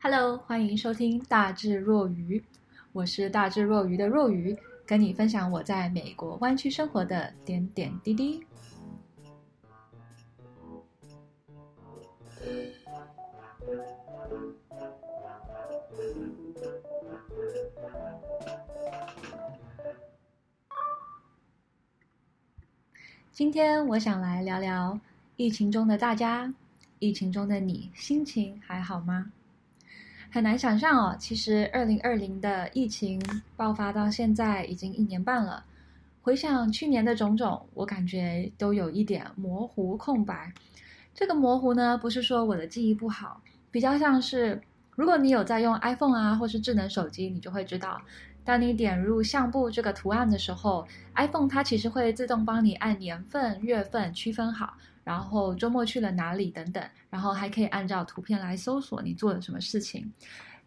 Hello，欢迎收听大智若愚，我是大智若愚的若愚，跟你分享我在美国湾区生活的点点滴滴。今天我想来聊聊疫情中的大家，疫情中的你心情还好吗？很难想象哦，其实二零二零的疫情爆发到现在已经一年半了。回想去年的种种，我感觉都有一点模糊空白。这个模糊呢，不是说我的记忆不好，比较像是如果你有在用 iPhone 啊，或是智能手机，你就会知道。当你点入相簿这个图案的时候，iPhone 它其实会自动帮你按年份、月份区分好，然后周末去了哪里等等，然后还可以按照图片来搜索你做了什么事情。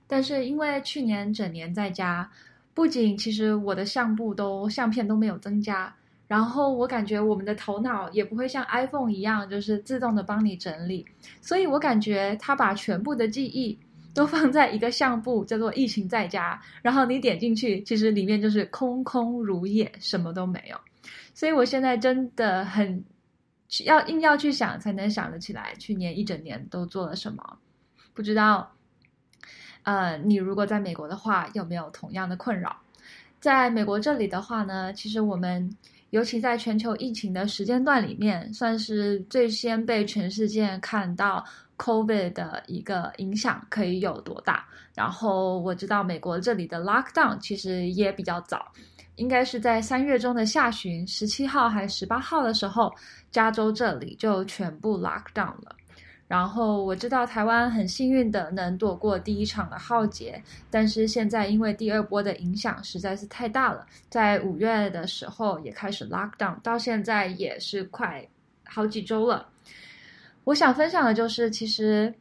但是因为去年整年在家，不仅其实我的相簿都相片都没有增加，然后我感觉我们的头脑也不会像 iPhone 一样，就是自动的帮你整理，所以我感觉它把全部的记忆。都放在一个相簿，叫做“疫情在家”，然后你点进去，其实里面就是空空如也，什么都没有。所以我现在真的很要硬要去想，才能想得起来去年一整年都做了什么。不知道，呃，你如果在美国的话，有没有同样的困扰？在美国这里的话呢，其实我们尤其在全球疫情的时间段里面，算是最先被全世界看到。COVID 的一个影响可以有多大？然后我知道美国这里的 lockdown 其实也比较早，应该是在三月中的下旬，十七号还是十八号的时候，加州这里就全部 lockdown 了。然后我知道台湾很幸运的能躲过第一场的浩劫，但是现在因为第二波的影响实在是太大了，在五月的时候也开始 lockdown，到现在也是快好几周了。我想分享的就是，其实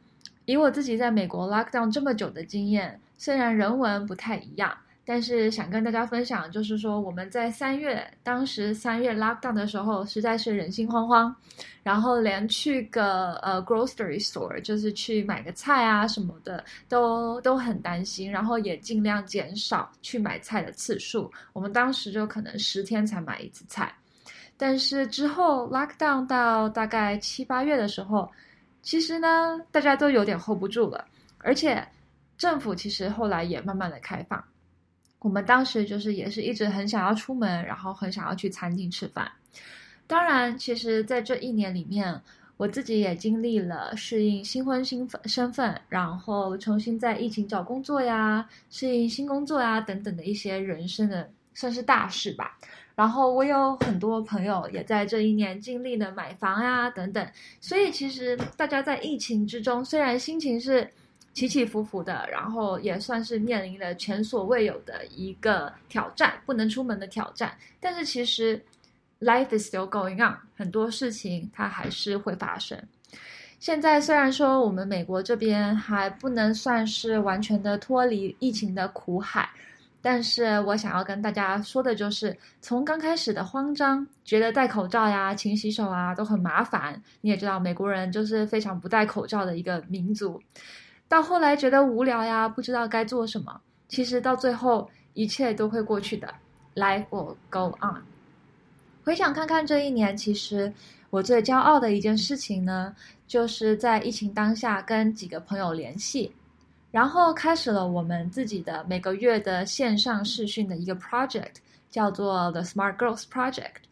以我自己在美国 lockdown 这么久的经验，虽然人文不太一样，但是想跟大家分享，就是说我们在三月，当时三月 lockdown 的时候，实在是人心惶惶，然后连去个呃 grocery store，就是去买个菜啊什么的，都都很担心，然后也尽量减少去买菜的次数。我们当时就可能十天才买一次菜。但是之后 lockdown 到大概七八月的时候，其实呢，大家都有点 hold 不住了，而且政府其实后来也慢慢的开放。我们当时就是也是一直很想要出门，然后很想要去餐厅吃饭。当然，其实在这一年里面，我自己也经历了适应新婚新身份，然后重新在疫情找工作呀，适应新工作呀等等的一些人生的算是大事吧。然后我有很多朋友也在这一年经历了买房呀等等，所以其实大家在疫情之中，虽然心情是起起伏伏的，然后也算是面临了前所未有的一个挑战，不能出门的挑战，但是其实 life is still going on，很多事情它还是会发生。现在虽然说我们美国这边还不能算是完全的脱离疫情的苦海。但是我想要跟大家说的就是，从刚开始的慌张，觉得戴口罩呀、勤洗手啊都很麻烦。你也知道，美国人就是非常不戴口罩的一个民族。到后来觉得无聊呀，不知道该做什么。其实到最后，一切都会过去的。Life will go on。回想看看这一年，其实我最骄傲的一件事情呢，就是在疫情当下跟几个朋友联系。然后开始了我们自己的每个月的线上试训的一个 project，叫做 The Smart Girls Project。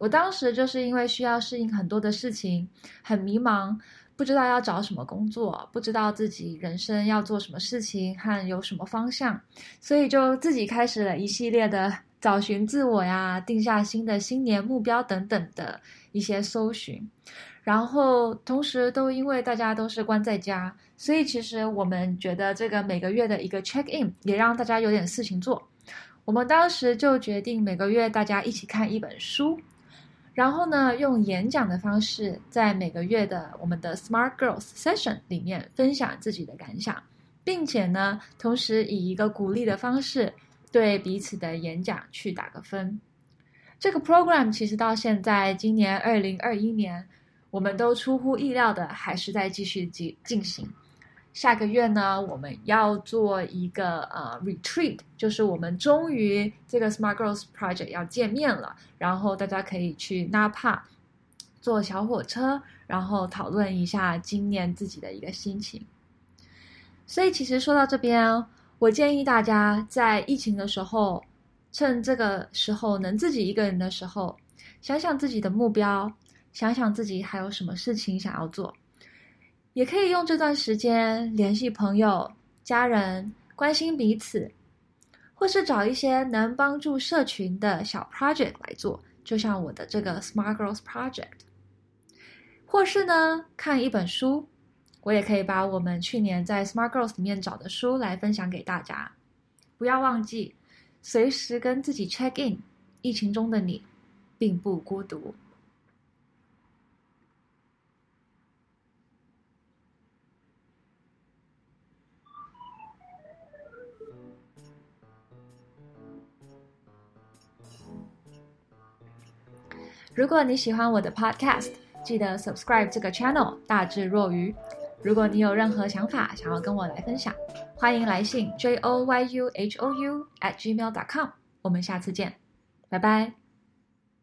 我当时就是因为需要适应很多的事情，很迷茫，不知道要找什么工作，不知道自己人生要做什么事情和有什么方向，所以就自己开始了一系列的找寻自我呀，定下新的新年目标等等的一些搜寻。然后同时都因为大家都是关在家，所以其实我们觉得这个每个月的一个 check in 也让大家有点事情做。我们当时就决定每个月大家一起看一本书，然后呢，用演讲的方式在每个月的我们的 Smart Girls Session 里面分享自己的感想，并且呢，同时以一个鼓励的方式对彼此的演讲去打个分。这个 program 其实到现在今年2021年。我们都出乎意料的，还是在继续进进行。下个月呢，我们要做一个呃 retreat，就是我们终于这个 Smart Girls Project 要见面了，然后大家可以去 Napa 坐小火车，然后讨论一下今年自己的一个心情。所以其实说到这边，我建议大家在疫情的时候，趁这个时候能自己一个人的时候，想想自己的目标，想想自己还有什么事情想要做。也可以用这段时间联系朋友、家人，关心彼此，或是找一些能帮助社群的小 project 来做，就像我的这个 Smart Girls Project。或是呢，看一本书，我也可以把我们去年在 Smart Girls 里面找的书来分享给大家。不要忘记，随时跟自己 check in，疫情中的你，并不孤独。如果你喜欢我的 podcast，记得 subscribe 这个 channel 大智若愚。如果你有任何想法想要跟我来分享，欢迎来信 joyuhou at gmail dot com。我们下次见，拜拜。